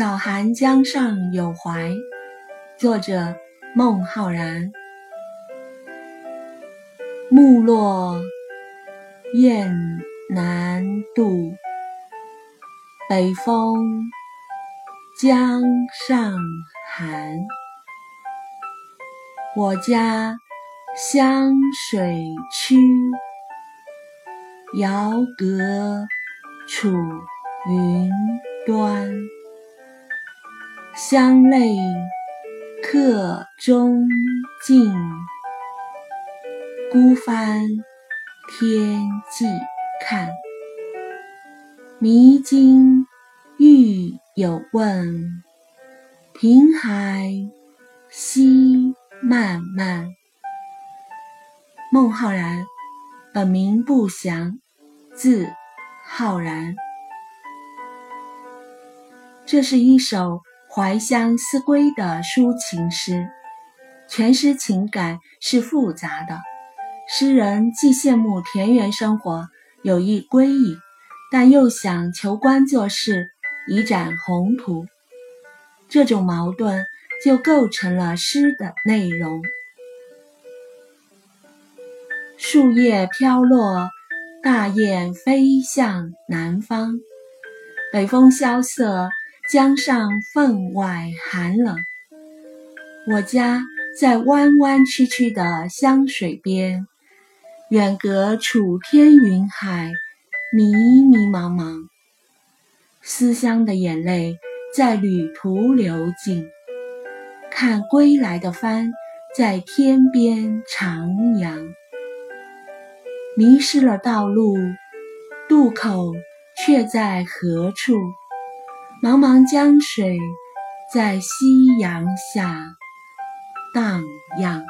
早寒江上有怀，作者孟浩然。木落雁南渡，北风江上寒。我家湘水曲，遥隔楚云端。乡泪客中尽，孤帆天际看。迷津欲有问，平海夕漫漫。孟浩然，本名不详，字浩然。这是一首。怀乡思归的抒情诗，全诗情感是复杂的。诗人既羡慕田园生活，有意归隐，但又想求官做事，以展宏图。这种矛盾就构成了诗的内容。树叶飘落，大雁飞向南方，北风萧瑟。江上分外寒冷。我家在弯弯曲曲的湘水边，远隔楚天云海，迷迷茫茫。思乡的眼泪在旅途流尽，看归来的帆在天边徜徉。迷失了道路，渡口却在何处？茫茫江水在夕阳下荡漾。